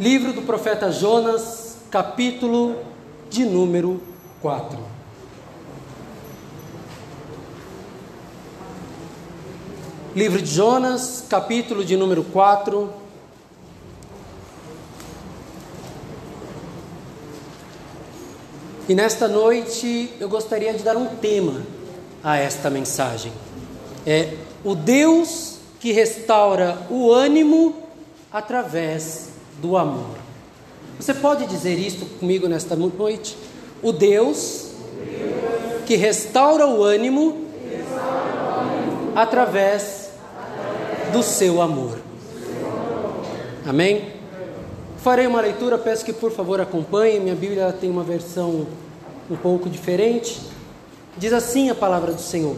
Livro do profeta Jonas, capítulo de número 4. Livro de Jonas, capítulo de número 4. E nesta noite eu gostaria de dar um tema a esta mensagem. É o Deus que restaura o ânimo através do amor. Você pode dizer isto comigo nesta noite? O Deus que restaura o ânimo através do seu amor. Amém? Farei uma leitura, peço que por favor acompanhem. Minha Bíblia tem uma versão um pouco diferente. Diz assim a palavra do Senhor: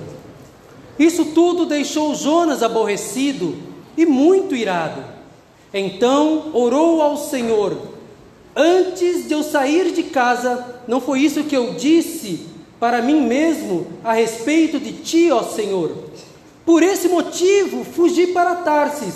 Isso tudo deixou Jonas aborrecido e muito irado. Então orou ao Senhor: Antes de eu sair de casa, não foi isso que eu disse para mim mesmo a respeito de ti, ó Senhor? Por esse motivo fugi para Tarsis,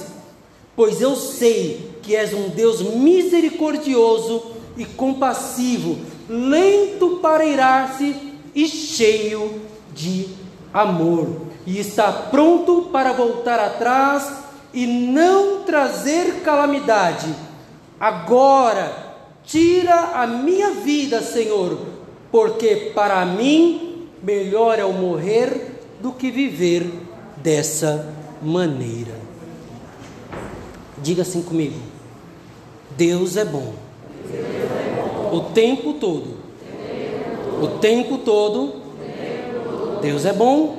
pois eu sei que és um Deus misericordioso e compassivo, lento para irar-se e cheio de amor, e está pronto para voltar atrás e não trazer calamidade. Agora, tira a minha vida, Senhor, porque para mim melhor é o morrer do que viver dessa maneira. Diga assim comigo: Deus é bom. O tempo todo. O tempo todo. Deus é bom.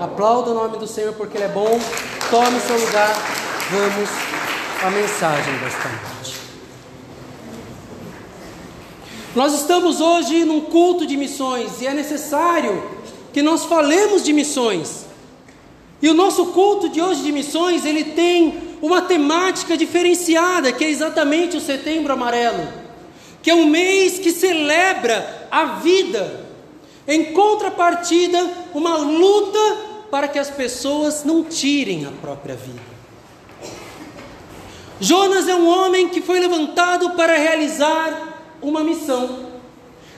Aplauda o nome do Senhor porque Ele é bom. Tome seu lugar. Vamos à mensagem desta noite. Nós estamos hoje num culto de missões e é necessário que nós falemos de missões. E o nosso culto de hoje de missões, ele tem uma temática diferenciada, que é exatamente o Setembro Amarelo, que é um mês que celebra a vida. Em contrapartida, uma luta para que as pessoas não tirem a própria vida. Jonas é um homem que foi levantado para realizar uma missão.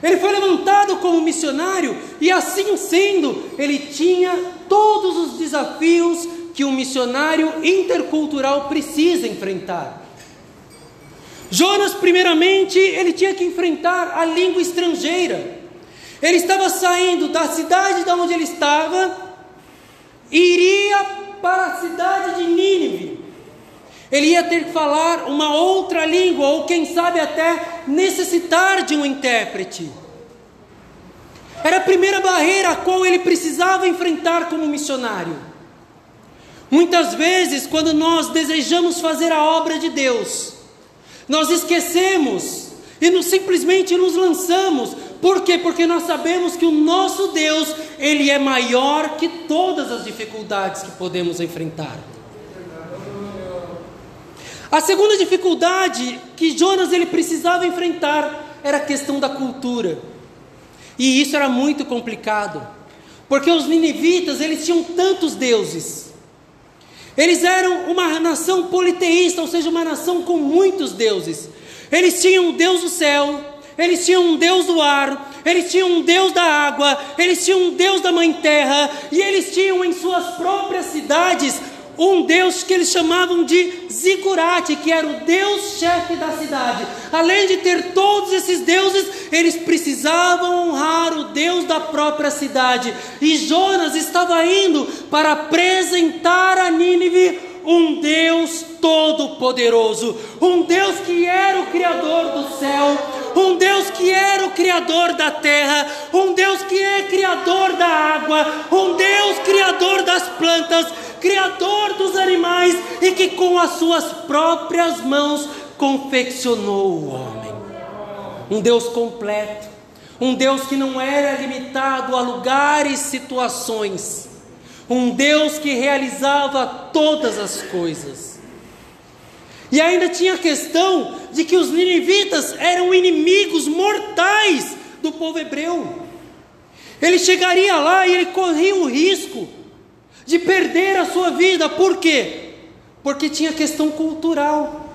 Ele foi levantado como missionário e, assim sendo, ele tinha todos os desafios que um missionário intercultural precisa enfrentar. Jonas, primeiramente, ele tinha que enfrentar a língua estrangeira. Ele estava saindo da cidade de onde ele estava iria para a cidade de Nínive. Ele ia ter que falar uma outra língua, ou quem sabe até necessitar de um intérprete. Era a primeira barreira a qual ele precisava enfrentar como missionário. Muitas vezes, quando nós desejamos fazer a obra de Deus, nós esquecemos e nos, simplesmente nos lançamos. Por quê? Porque nós sabemos que o nosso Deus, Ele é maior que todas as dificuldades que podemos enfrentar. A segunda dificuldade que Jonas ele precisava enfrentar era a questão da cultura. E isso era muito complicado, porque os ninivitas eles tinham tantos deuses. Eles eram uma nação politeísta, ou seja, uma nação com muitos deuses. Eles tinham um Deus do céu, eles tinham um Deus do ar, eles tinham um Deus da água, eles tinham um Deus da mãe terra, e eles tinham em suas próprias cidades um Deus que eles chamavam de Zigurate, que era o Deus chefe da cidade. Além de ter todos esses deuses, eles precisavam honrar o Deus da própria cidade. E Jonas estava indo para apresentar a Nínive um Deus todo-poderoso, um Deus que era o Criador do céu, um Deus que era o Criador da terra, um Deus que é Criador da água, um Deus Criador das plantas, Criador dos animais e que com as suas próprias mãos confeccionou o homem. Um Deus completo, um Deus que não era limitado a lugares, situações, um Deus que realizava todas as coisas. E ainda tinha a questão de que os ninivitas eram inimigos mortais do povo hebreu. Ele chegaria lá e ele corria o risco de perder a sua vida. Por quê? Porque tinha questão cultural.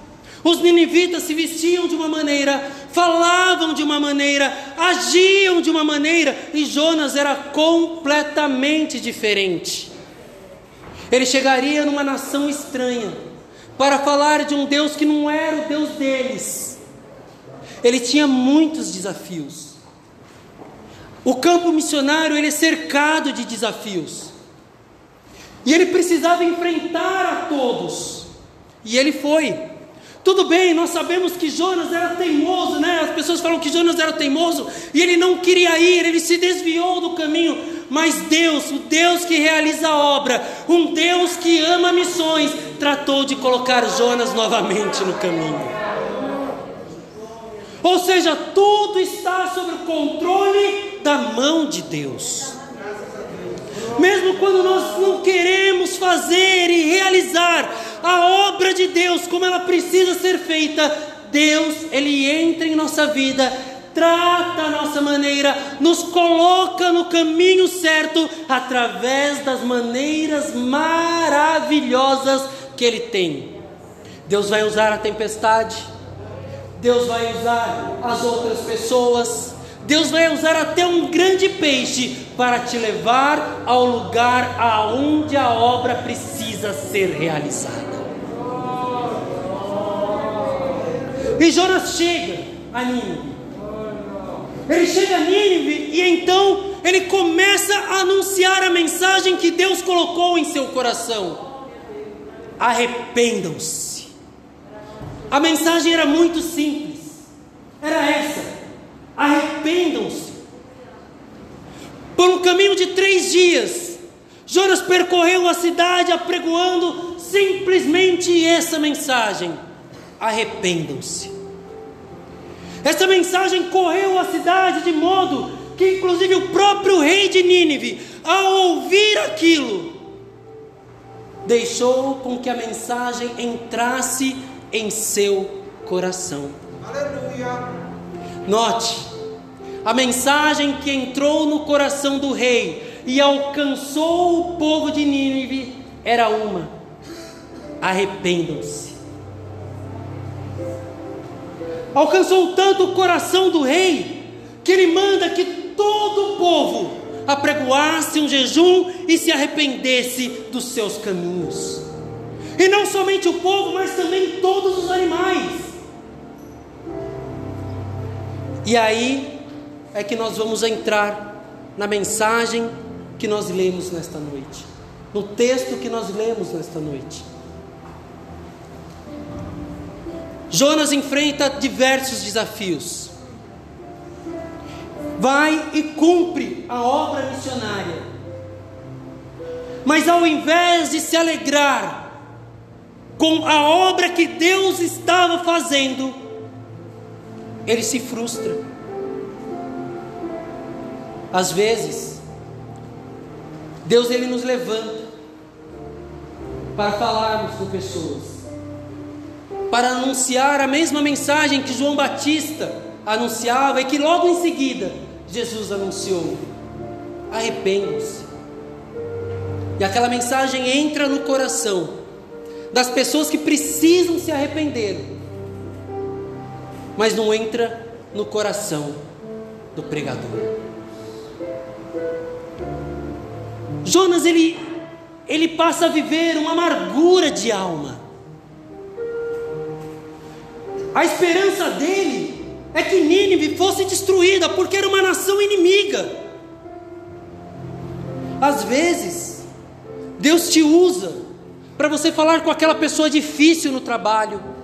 Os ninivitas se vestiam de uma maneira, falavam de uma maneira, agiam de uma maneira, e Jonas era completamente diferente. Ele chegaria numa nação estranha para falar de um Deus que não era o Deus deles. Ele tinha muitos desafios. O campo missionário ele é cercado de desafios. E ele precisava enfrentar a todos. E ele foi. Tudo bem, nós sabemos que Jonas era teimoso, né? As pessoas falam que Jonas era teimoso e ele não queria ir, ele se desviou do caminho. Mas Deus, o Deus que realiza a obra, um Deus que ama missões, tratou de colocar Jonas novamente no caminho. Ou seja, tudo está sob o controle da mão de Deus. Mesmo quando nós não queremos fazer e realizar a obra de Deus como ela precisa ser feita, Deus, ele entra em nossa vida, trata a nossa maneira, nos coloca no caminho certo através das maneiras maravilhosas que ele tem. Deus vai usar a tempestade, Deus vai usar as outras pessoas, Deus vai usar até um grande peixe para te levar ao lugar aonde a obra precisa ser realizada. E Jonas chega a Nínive. Ele chega a Nínive e então ele começa a anunciar a mensagem que Deus colocou em seu coração. Arrependam-se. A mensagem era muito simples. Era essa: arrependam-se. Por um caminho de três dias, Jonas percorreu a cidade apregoando simplesmente essa mensagem: arrependam-se. Essa mensagem correu a cidade de modo que, inclusive, o próprio rei de Nínive, ao ouvir aquilo, deixou com que a mensagem entrasse em seu coração. Aleluia. Note, a mensagem que entrou no coração do rei e alcançou o povo de Nínive era uma: arrependam-se. Alcançou tanto o coração do rei que ele manda que todo o povo apregoasse um jejum e se arrependesse dos seus caminhos. E não somente o povo, mas também todos os animais. E aí é que nós vamos entrar na mensagem que nós lemos nesta noite, no texto que nós lemos nesta noite. Jonas enfrenta diversos desafios. Vai e cumpre a obra missionária. Mas ao invés de se alegrar com a obra que Deus estava fazendo, ele se frustra. Às vezes, Deus ele nos levanta para falarmos com pessoas, para anunciar a mesma mensagem que João Batista anunciava e que logo em seguida Jesus anunciou: arrependam-se. E aquela mensagem entra no coração das pessoas que precisam se arrepender mas não entra no coração do pregador. Jonas ele ele passa a viver uma amargura de alma. A esperança dele é que Nínive fosse destruída porque era uma nação inimiga. Às vezes, Deus te usa para você falar com aquela pessoa difícil no trabalho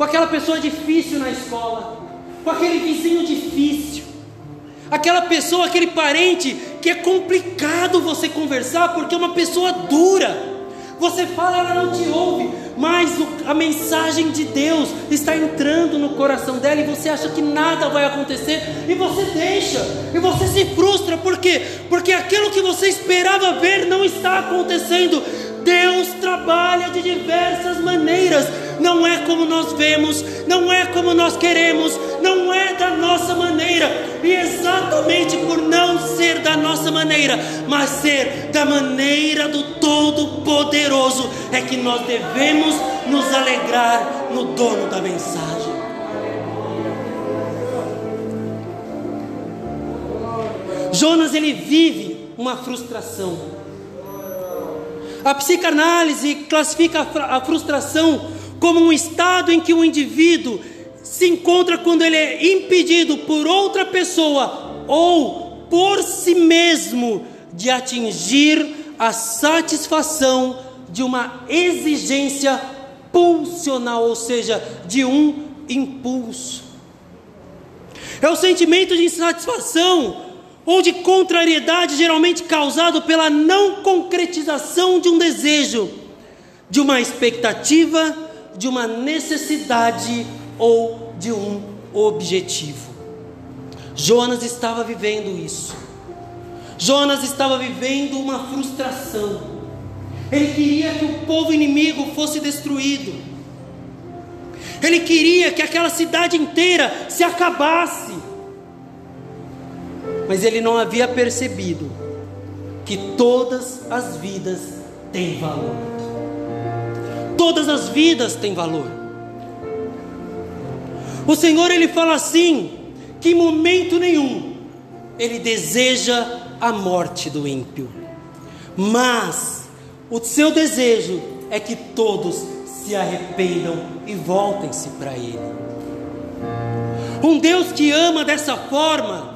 com aquela pessoa difícil na escola, com aquele vizinho difícil, aquela pessoa, aquele parente que é complicado você conversar porque é uma pessoa dura. Você fala, ela não te ouve, mas a mensagem de Deus está entrando no coração dela e você acha que nada vai acontecer e você deixa, e você se frustra, por quê? Porque aquilo que você esperava ver não está acontecendo. Deus trabalha de diversas maneiras não é como nós vemos, não é como nós queremos, não é da nossa maneira, e exatamente por não ser da nossa maneira, mas ser da maneira do Todo-Poderoso, é que nós devemos nos alegrar no dono da mensagem. Jonas ele vive uma frustração. A psicanálise classifica a frustração como um estado em que o indivíduo se encontra quando ele é impedido por outra pessoa ou por si mesmo de atingir a satisfação de uma exigência pulsional, ou seja, de um impulso. É o sentimento de insatisfação ou de contrariedade, geralmente causado pela não concretização de um desejo, de uma expectativa, de uma necessidade ou de um objetivo. Jonas estava vivendo isso. Jonas estava vivendo uma frustração. Ele queria que o povo inimigo fosse destruído. Ele queria que aquela cidade inteira se acabasse mas ele não havia percebido que todas as vidas têm valor. Todas as vidas têm valor. O Senhor ele fala assim que em momento nenhum ele deseja a morte do ímpio. Mas o seu desejo é que todos se arrependam e voltem-se para ele. Um Deus que ama dessa forma,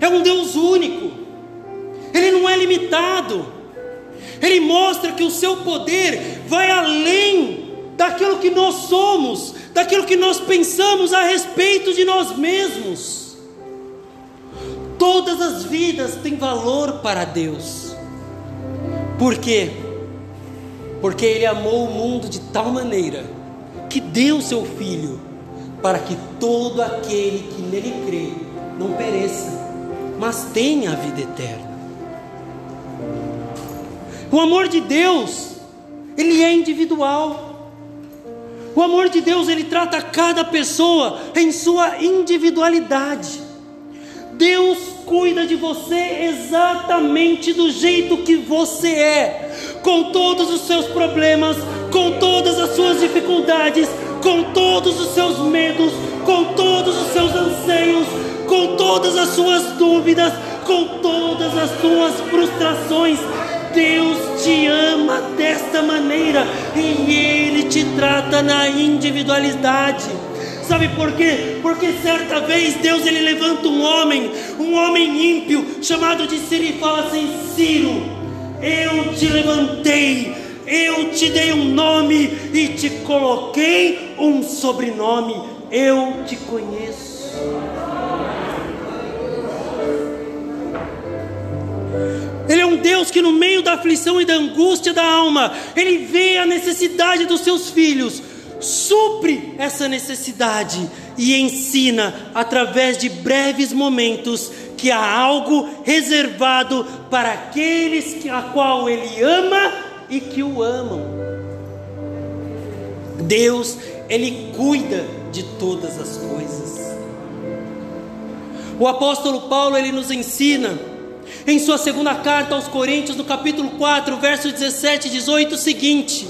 é um Deus único, Ele não é limitado, Ele mostra que o seu poder vai além daquilo que nós somos, daquilo que nós pensamos a respeito de nós mesmos. Todas as vidas têm valor para Deus, por quê? Porque Ele amou o mundo de tal maneira que deu seu Filho para que todo aquele que nele crê não pereça, mas tem a vida eterna. O amor de Deus, ele é individual. O amor de Deus, ele trata cada pessoa em sua individualidade. Deus cuida de você exatamente do jeito que você é, com todos os seus problemas, com todas as suas dificuldades, com todos os seus medos, com todos os seus anseios, as suas dúvidas, com todas as suas frustrações. Deus te ama desta maneira e Ele te trata na individualidade. Sabe por quê? Porque certa vez Deus ele levanta um homem, um homem ímpio, chamado de Ciro, e fala assim: Ciro, eu te levantei, eu te dei um nome e te coloquei um sobrenome, eu te conheço. Ele é um Deus que, no meio da aflição e da angústia da alma, Ele vê a necessidade dos seus filhos, supre essa necessidade e ensina, através de breves momentos, que há algo reservado para aqueles que, a qual Ele ama e que o amam. Deus, Ele cuida de todas as coisas. O apóstolo Paulo, ele nos ensina em sua segunda carta aos Coríntios, no capítulo 4, versos 17 e 18, o seguinte: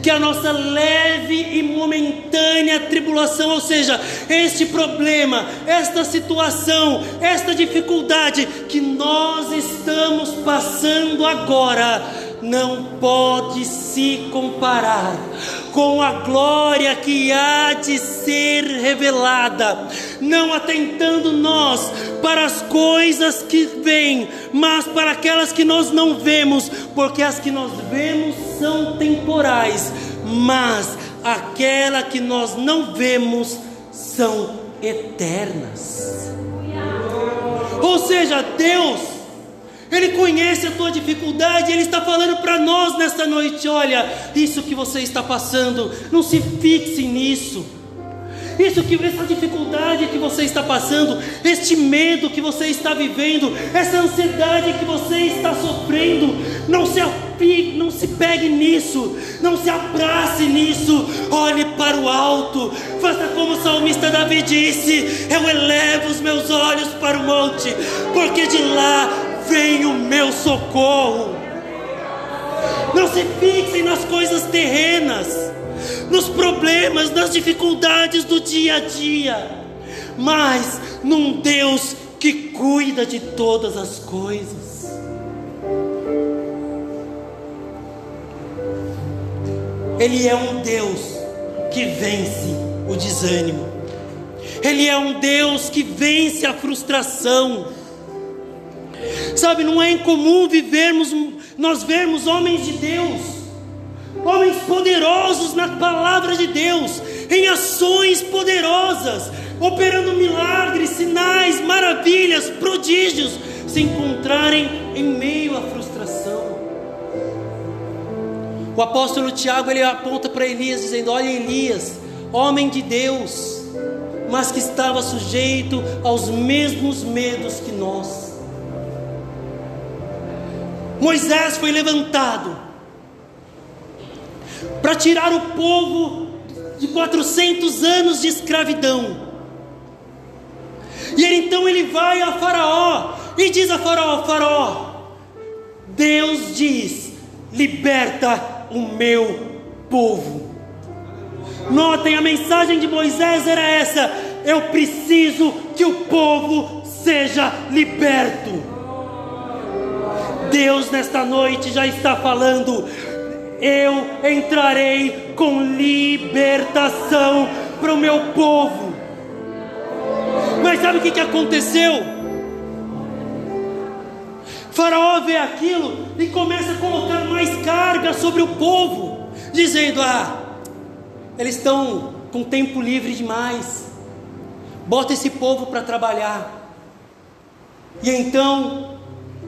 que a nossa leve e momentânea tribulação, ou seja, este problema, esta situação, esta dificuldade que nós estamos passando agora, não pode se comparar com a glória que há de ser revelada, não atentando nós para as coisas que vêm, mas para aquelas que nós não vemos, porque as que nós vemos são temporais, mas aquela que nós não vemos são eternas. Ou seja, Deus ele conhece a tua dificuldade, Ele está falando para nós nesta noite: olha, isso que você está passando, não se fixe nisso. Isso que essa dificuldade que você está passando, este medo que você está vivendo, essa ansiedade que você está sofrendo, não se apigue, não se pegue nisso, não se abrace nisso. Olhe para o alto, faça como o salmista Davi disse: Eu elevo os meus olhos para o monte, porque de lá vem o meu socorro. Não se fixem nas coisas terrenas. nos problemas, nas dificuldades do dia a dia, mas num Deus que cuida de todas as coisas. Ele é um Deus que vence o desânimo. Ele é um Deus que vence a frustração. Sabe, não é incomum vivermos, nós vermos homens de Deus, homens poderosos na palavra de Deus, em ações poderosas, operando milagres, sinais, maravilhas, prodígios, se encontrarem em meio à frustração. O apóstolo Tiago ele aponta para Elias dizendo: Olha, Elias, homem de Deus, mas que estava sujeito aos mesmos medos que nós. Moisés foi levantado para tirar o povo de 400 anos de escravidão. E ele, então ele vai a Faraó e diz a Faraó: Faraó, Deus diz: liberta o meu povo. Notem, a mensagem de Moisés era essa: eu preciso que o povo seja liberto. Deus nesta noite já está falando: eu entrarei com libertação para o meu povo. Mas sabe o que, que aconteceu? Faraó vê aquilo e começa a colocar mais carga sobre o povo, dizendo: Ah, eles estão com tempo livre demais. Bota esse povo para trabalhar. E então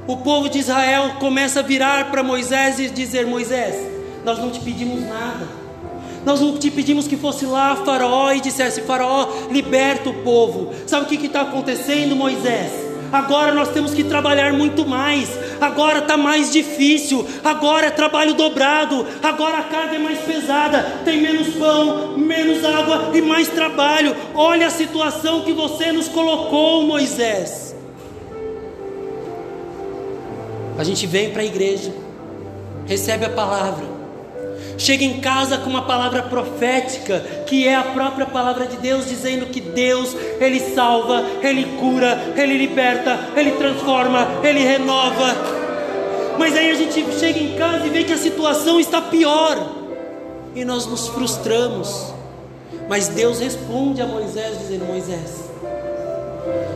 o povo de Israel começa a virar para Moisés e dizer: Moisés, nós não te pedimos nada. Nós não te pedimos que fosse lá Faraó e dissesse: Faraó, liberta o povo. Sabe o que está acontecendo, Moisés? agora nós temos que trabalhar muito mais, agora está mais difícil, agora é trabalho dobrado, agora a carga é mais pesada, tem menos pão, menos água e mais trabalho. Olha a situação que você nos colocou, Moisés. A gente vem para a igreja, recebe a palavra, chega em casa com uma palavra profética, que é a própria palavra de Deus, dizendo que Deus, Ele salva, Ele cura, Ele liberta, Ele transforma, Ele renova. Mas aí a gente chega em casa e vê que a situação está pior, e nós nos frustramos. Mas Deus responde a Moisés, dizendo: Moisés,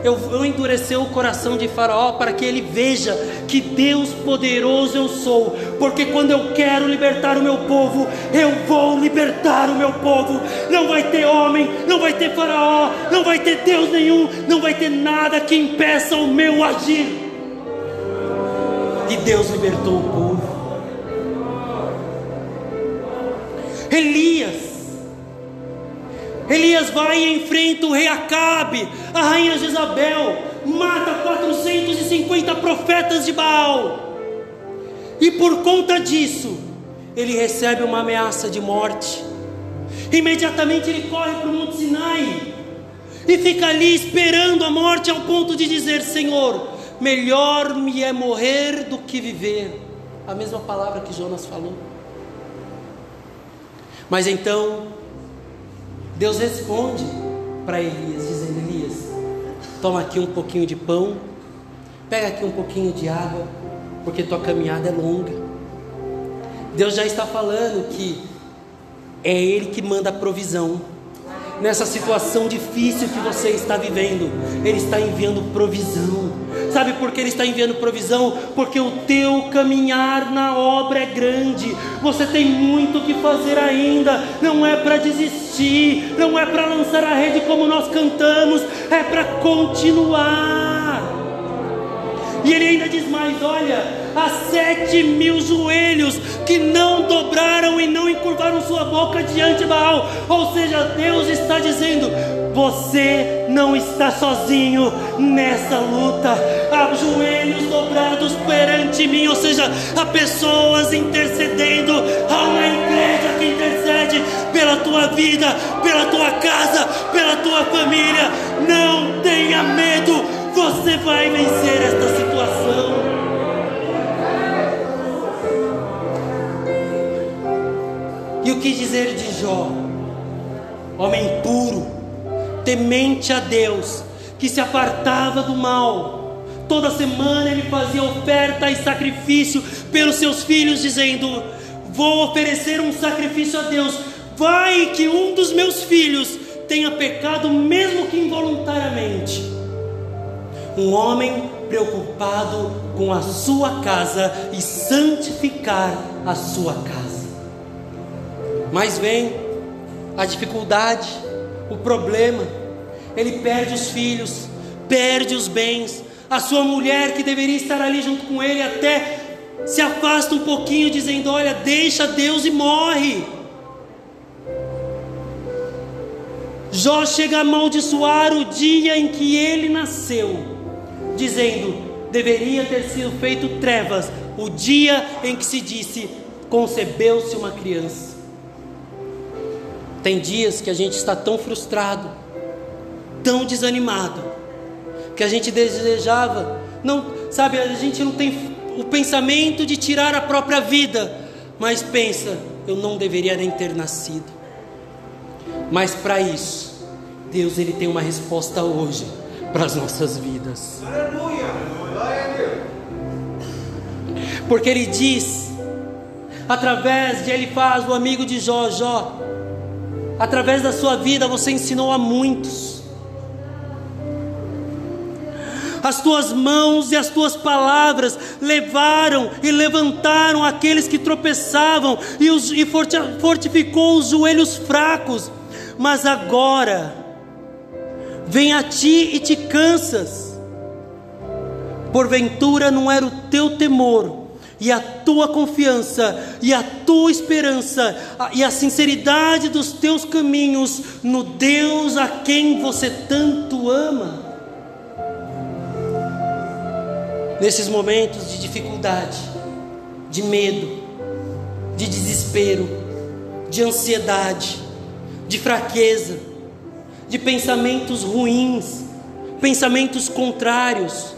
eu vou endurecer o coração de Faraó para que ele veja que Deus poderoso eu sou, porque quando eu quero libertar o meu povo, eu vou libertar o meu povo. Não vai ter homem, não vai ter Faraó, não vai ter Deus nenhum, não vai ter nada que impeça o meu agir. E Deus libertou o povo. Elias Elias vai e enfrenta o rei Acabe, a rainha Jezabel, mata 450 profetas de Baal. E por conta disso, ele recebe uma ameaça de morte. Imediatamente ele corre para o Monte Sinai e fica ali esperando a morte ao ponto de dizer: Senhor, melhor me é morrer do que viver. A mesma palavra que Jonas falou. Mas então Deus responde para Elias, dizendo: Elias, toma aqui um pouquinho de pão, pega aqui um pouquinho de água, porque tua caminhada é longa. Deus já está falando que é Ele que manda a provisão. Nessa situação difícil que você está vivendo, Ele está enviando provisão. Sabe por que Ele está enviando provisão? Porque o teu caminhar na obra é grande. Você tem muito que fazer ainda. Não é para desistir, não é para lançar a rede como nós cantamos, é para continuar. E ele ainda diz mais: olha, há sete mil joelhos que não e não encurvaram sua boca diante de Baal. Ou seja, Deus está dizendo: você não está sozinho nessa luta. Há joelhos dobrados perante mim, ou seja, há pessoas intercedendo, há uma igreja que intercede pela tua vida, pela tua casa, pela tua família. Não tenha medo, você vai vencer esta situação. Que dizer de Jó? Homem puro, temente a Deus, que se apartava do mal. Toda semana ele fazia oferta e sacrifício pelos seus filhos, dizendo: Vou oferecer um sacrifício a Deus. Vai que um dos meus filhos tenha pecado, mesmo que involuntariamente. Um homem preocupado com a sua casa e santificar a sua casa. Mas vem a dificuldade, o problema. Ele perde os filhos, perde os bens, a sua mulher que deveria estar ali junto com ele até se afasta um pouquinho, dizendo: Olha, deixa Deus e morre. Jó chega a amaldiçoar o dia em que ele nasceu, dizendo: deveria ter sido feito trevas, o dia em que se disse: concebeu-se uma criança. Tem dias que a gente está tão frustrado, tão desanimado, que a gente desejava, não, sabe, a gente não tem o pensamento de tirar a própria vida, mas pensa, eu não deveria nem ter nascido. Mas para isso, Deus ele tem uma resposta hoje para as nossas vidas. Aleluia! Porque ele diz, através de ele faz o amigo de Jó, Jó, através da sua vida você ensinou a muitos. As tuas mãos e as tuas palavras levaram e levantaram aqueles que tropeçavam e, os, e fortificou os joelhos fracos. Mas agora, vem a ti e te cansas. Porventura não era o teu temor e a tua confiança e a tua esperança e a sinceridade dos teus caminhos no Deus a quem você tanto ama. nesses momentos de dificuldade, de medo, de desespero, de ansiedade, de fraqueza, de pensamentos ruins, pensamentos contrários.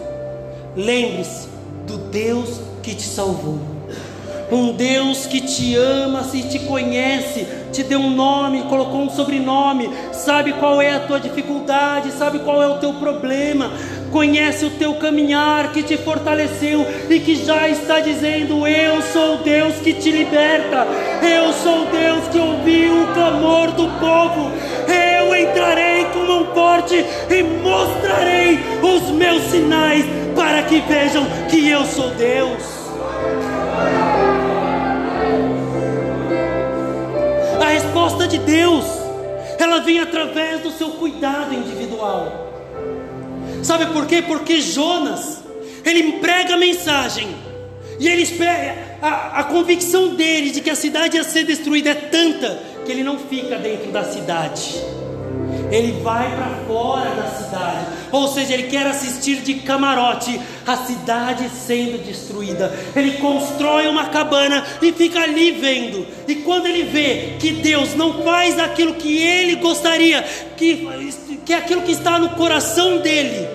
Lembre-se do Deus que te salvou um Deus que te ama, se te conhece, te deu um nome, colocou um sobrenome, sabe qual é a tua dificuldade, sabe qual é o teu problema, conhece o teu caminhar, que te fortaleceu e que já está dizendo: Eu sou Deus que te liberta, eu sou Deus que ouviu o clamor do povo, eu entrarei com mão forte e mostrarei os meus sinais para que vejam que eu sou Deus. A resposta de Deus, ela vem através do seu cuidado individual. Sabe por quê? Porque Jonas, ele prega a mensagem, e ele a, a convicção dele de que a cidade ia ser destruída é tanta que ele não fica dentro da cidade ele vai para fora da cidade, ou seja, ele quer assistir de camarote a cidade sendo destruída. Ele constrói uma cabana e fica ali vendo, e quando ele vê que Deus não faz aquilo que ele gostaria, que, que é aquilo que está no coração dele,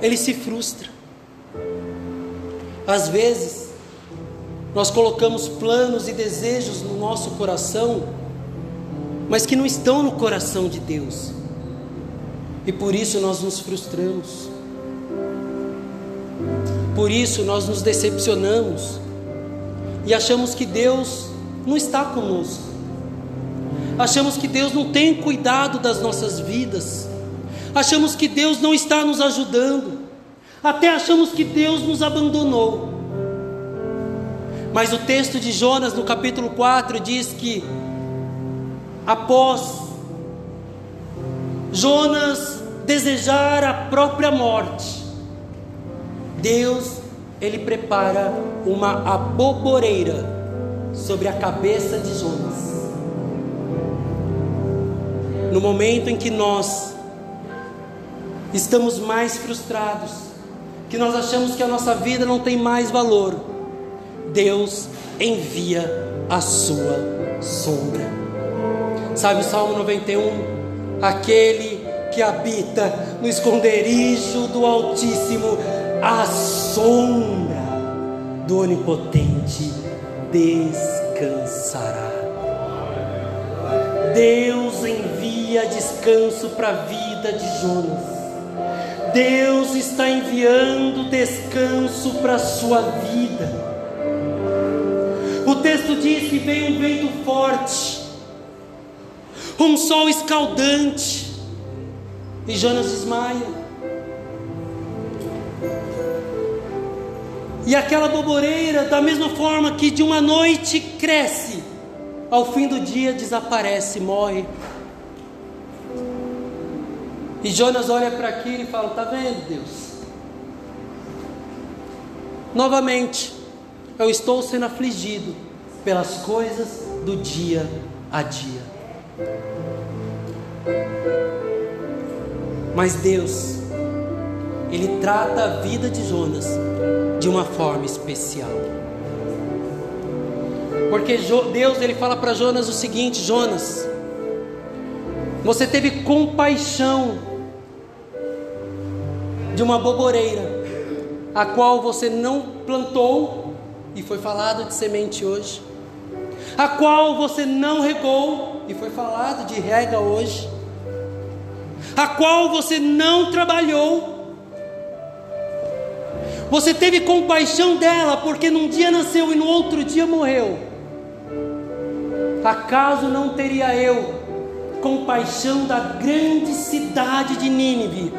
ele se frustra. Às vezes, nós colocamos planos e desejos no nosso coração mas que não estão no coração de Deus. E por isso nós nos frustramos. Por isso nós nos decepcionamos e achamos que Deus não está conosco. Achamos que Deus não tem cuidado das nossas vidas. Achamos que Deus não está nos ajudando. Até achamos que Deus nos abandonou. Mas o texto de Jonas, no capítulo 4, diz que após Jonas desejar a própria morte, Deus ele prepara uma aboboreira sobre a cabeça de Jonas. No momento em que nós estamos mais frustrados, que nós achamos que a nossa vida não tem mais valor, Deus envia a sua sombra. Sabe o Salmo 91? Aquele que habita no esconderijo do Altíssimo, a sombra do Onipotente descansará. Deus envia descanso para a vida de Jonas. Deus está enviando descanso para a sua vida. O texto diz que veio um vento forte, um sol escaldante, e Jonas desmaia. E aquela boboreira, da mesma forma que de uma noite cresce, ao fim do dia desaparece, morre. E Jonas olha para aquilo e fala: Está vendo, Deus? Novamente, eu estou sendo afligido pelas coisas do dia a dia. Mas Deus, Ele trata a vida de Jonas de uma forma especial. Porque Deus ele fala para Jonas o seguinte: Jonas, você teve compaixão de uma boboreira, a qual você não plantou, e foi falado de semente hoje, a qual você não regou, e foi falado de rega hoje, a qual você não trabalhou, você teve compaixão dela, porque num dia nasceu e no outro dia morreu. Acaso não teria eu compaixão da grande cidade de Nínive,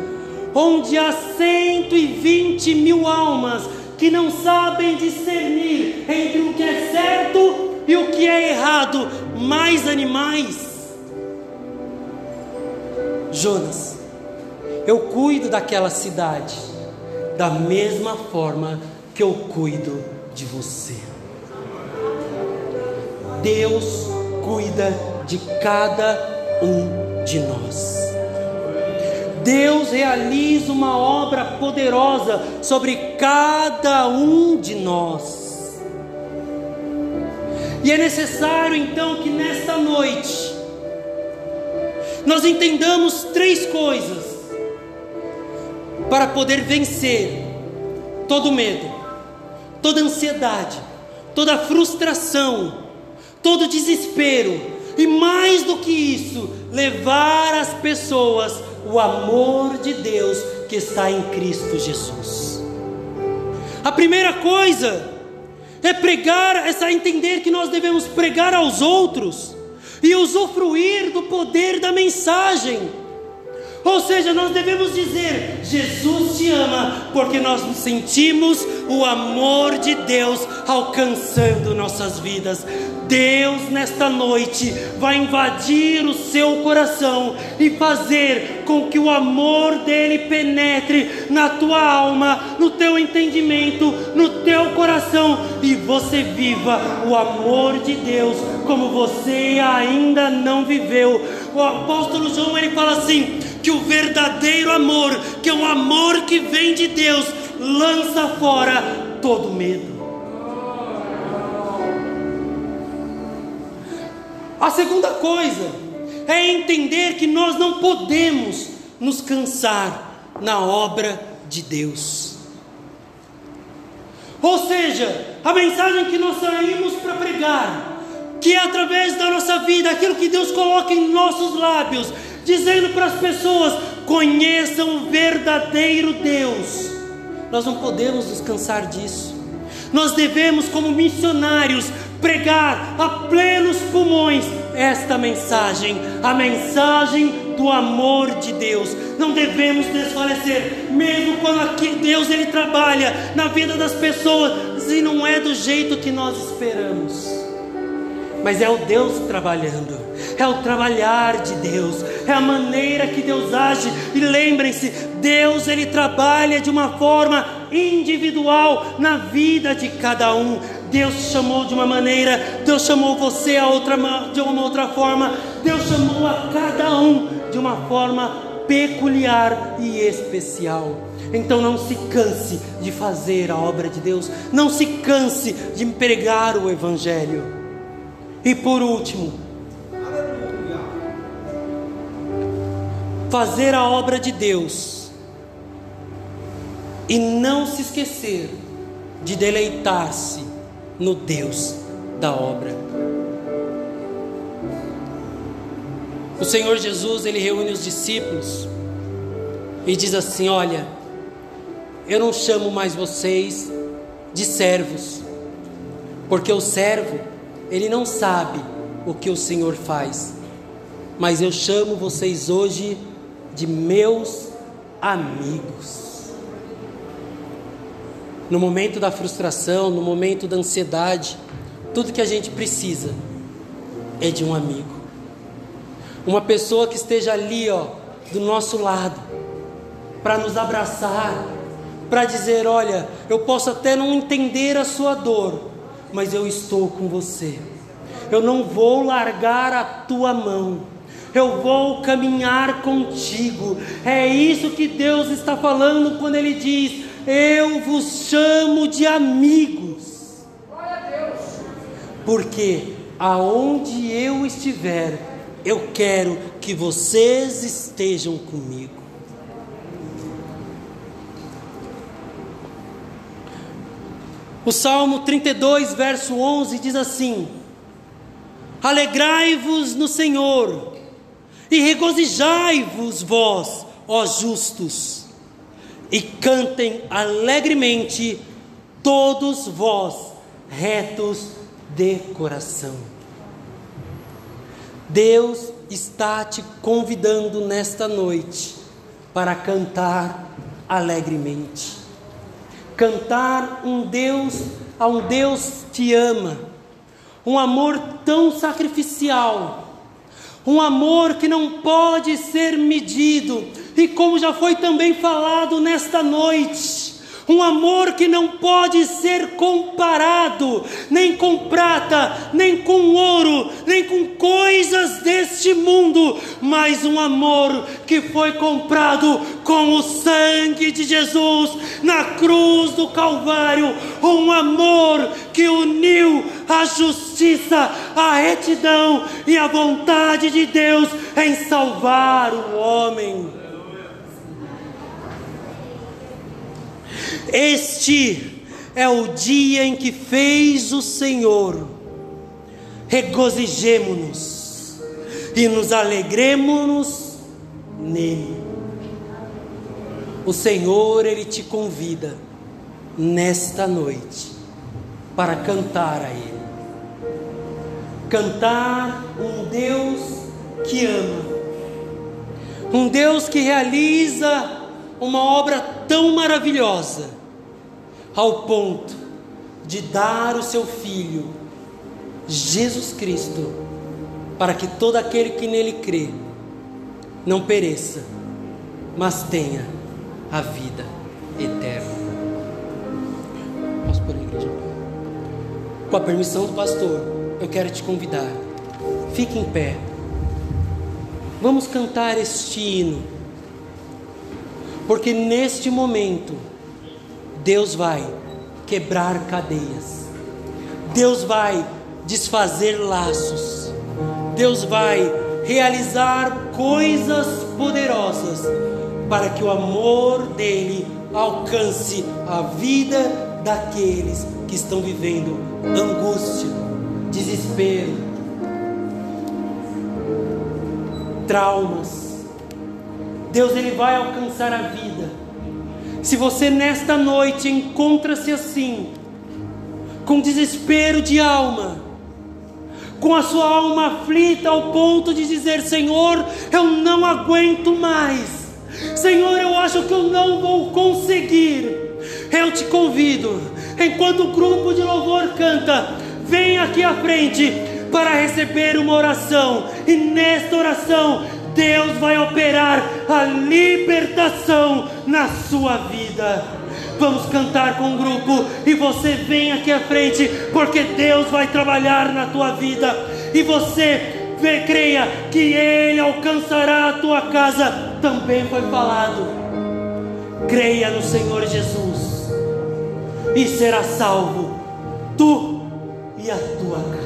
onde há 120 mil almas que não sabem discernir entre o que é certo e o que é errado, mais animais? Jonas, eu cuido daquela cidade da mesma forma que eu cuido de você. Deus cuida de cada um de nós. Deus realiza uma obra poderosa sobre cada um de nós. E é necessário então que nesta noite nós entendamos três coisas para poder vencer todo medo, toda ansiedade, toda frustração, todo desespero e mais do que isso, levar às pessoas o amor de Deus que está em Cristo Jesus. A primeira coisa é pregar, é entender que nós devemos pregar aos outros e usufruir do poder da mensagem. Ou seja, nós devemos dizer: Jesus te ama, porque nós sentimos o amor de Deus alcançando nossas vidas. Deus, nesta noite, vai invadir o seu coração e fazer com que o amor dele penetre na tua alma, no teu entendimento, no teu coração e você viva o amor de Deus como você ainda não viveu. O apóstolo João ele fala assim: que o verdadeiro amor, que é um amor que vem de Deus, lança fora todo medo. A segunda coisa é entender que nós não podemos nos cansar na obra de Deus. Ou seja, a mensagem que nós saímos para pregar, que é através da nossa vida, aquilo que Deus coloca em nossos lábios, dizendo para as pessoas: conheçam o verdadeiro Deus. Nós não podemos descansar disso. Nós devemos, como missionários, pregar a plenos pulmões esta mensagem, a mensagem do amor de Deus. Não devemos desfalecer, mesmo quando aqui Deus ele trabalha na vida das pessoas e não é do jeito que nós esperamos. Mas é o Deus trabalhando é o trabalhar de Deus, é a maneira que Deus age. E lembrem-se, Deus ele trabalha de uma forma individual na vida de cada um. Deus chamou de uma maneira, Deus chamou você a outra, de uma outra forma, Deus chamou a cada um de uma forma peculiar e especial. Então não se canse de fazer a obra de Deus, não se canse de pregar o Evangelho. E por último, fazer a obra de Deus e não se esquecer de deleitar-se no Deus da obra. O Senhor Jesus, ele reúne os discípulos e diz assim: Olha, eu não chamo mais vocês de servos, porque o servo, ele não sabe o que o Senhor faz, mas eu chamo vocês hoje de meus amigos. No momento da frustração, no momento da ansiedade, tudo que a gente precisa é de um amigo. Uma pessoa que esteja ali, ó, do nosso lado, para nos abraçar, para dizer: Olha, eu posso até não entender a sua dor, mas eu estou com você. Eu não vou largar a tua mão. Eu vou caminhar contigo. É isso que Deus está falando quando Ele diz: Eu vos chamo de amigos. Porque aonde eu estiver, eu quero que vocês estejam comigo. O Salmo 32, verso 11 diz assim: Alegrai-vos no Senhor e regozijai-vos vós, ó justos, e cantem alegremente todos vós, retos de coração. Deus está te convidando nesta noite para cantar alegremente cantar um Deus, a um Deus te ama, um amor tão sacrificial, um amor que não pode ser medido, e como já foi também falado nesta noite, um amor que não pode ser comparado nem com prata, nem com ouro, nem com coisas deste mundo, mas um amor que foi comprado com o sangue de Jesus na cruz do Calvário, um amor que uniu a justiça, a retidão e a vontade de Deus em salvar o homem. Este é o dia em que fez o Senhor. Regozijemo-nos e nos alegremos nele. O Senhor, Ele te convida nesta noite para cantar a Ele. Cantar um Deus que ama, um Deus que realiza uma obra tão maravilhosa, ao ponto de dar o seu Filho, Jesus Cristo, para que todo aquele que nele crê não pereça, mas tenha a vida eterna. Posso por a igreja? Com a permissão do pastor, eu quero te convidar. Fique em pé. Vamos cantar este hino porque neste momento, Deus vai quebrar cadeias, Deus vai desfazer laços, Deus vai realizar coisas poderosas para que o amor dele alcance a vida daqueles que estão vivendo angústia, desespero, traumas Deus ele vai alcançar a vida. Se você nesta noite encontra-se assim, com desespero de alma, com a sua alma aflita ao ponto de dizer: Senhor, eu não aguento mais, Senhor, eu acho que eu não vou conseguir. Eu te convido, enquanto o grupo de louvor canta, vem aqui à frente para receber uma oração, e nesta oração Deus vai operar a libertação na sua vida. Vamos cantar com o grupo e você vem aqui à frente, porque Deus vai trabalhar na tua vida e você creia que Ele alcançará a tua casa. Também foi falado. Creia no Senhor Jesus e será salvo, tu e a tua casa.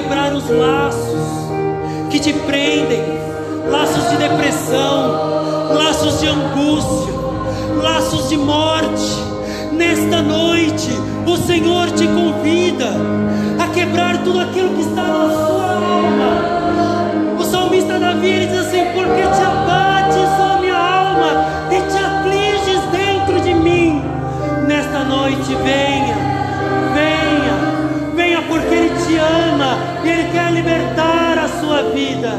Quebrar os laços que te prendem laços de depressão, laços de angústia, laços de morte. Nesta noite, o Senhor te convida a quebrar tudo aquilo que está na sua alma. O salmista Davi diz assim: Porque te quer libertar a sua vida.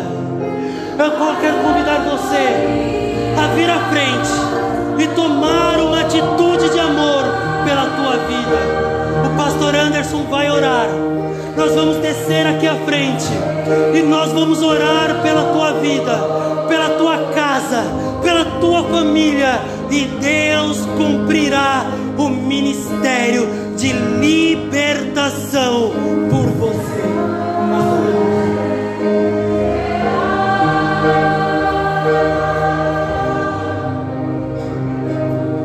Eu quero convidar você a vir à frente e tomar uma atitude de amor pela tua vida. O pastor Anderson vai orar. Nós vamos descer aqui à frente e nós vamos orar pela tua vida, pela tua casa, pela tua família e Deus cumprirá o ministério de libertação por você.